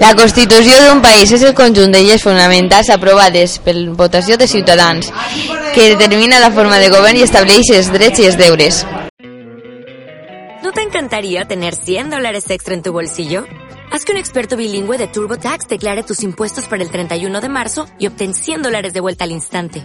La Constitució d'un país és el conjunt de lleis fonamentals aprovades per votació de ciutadans, que determina la forma de govern i estableix els drets i els deures. ¿No te encantaría tener 100 dólares extra en tu bolsillo? Haz que un experto bilingüe de TurboTax declare tus impuestos para el 31 de marzo y obtén 100 dólares de vuelta al instante.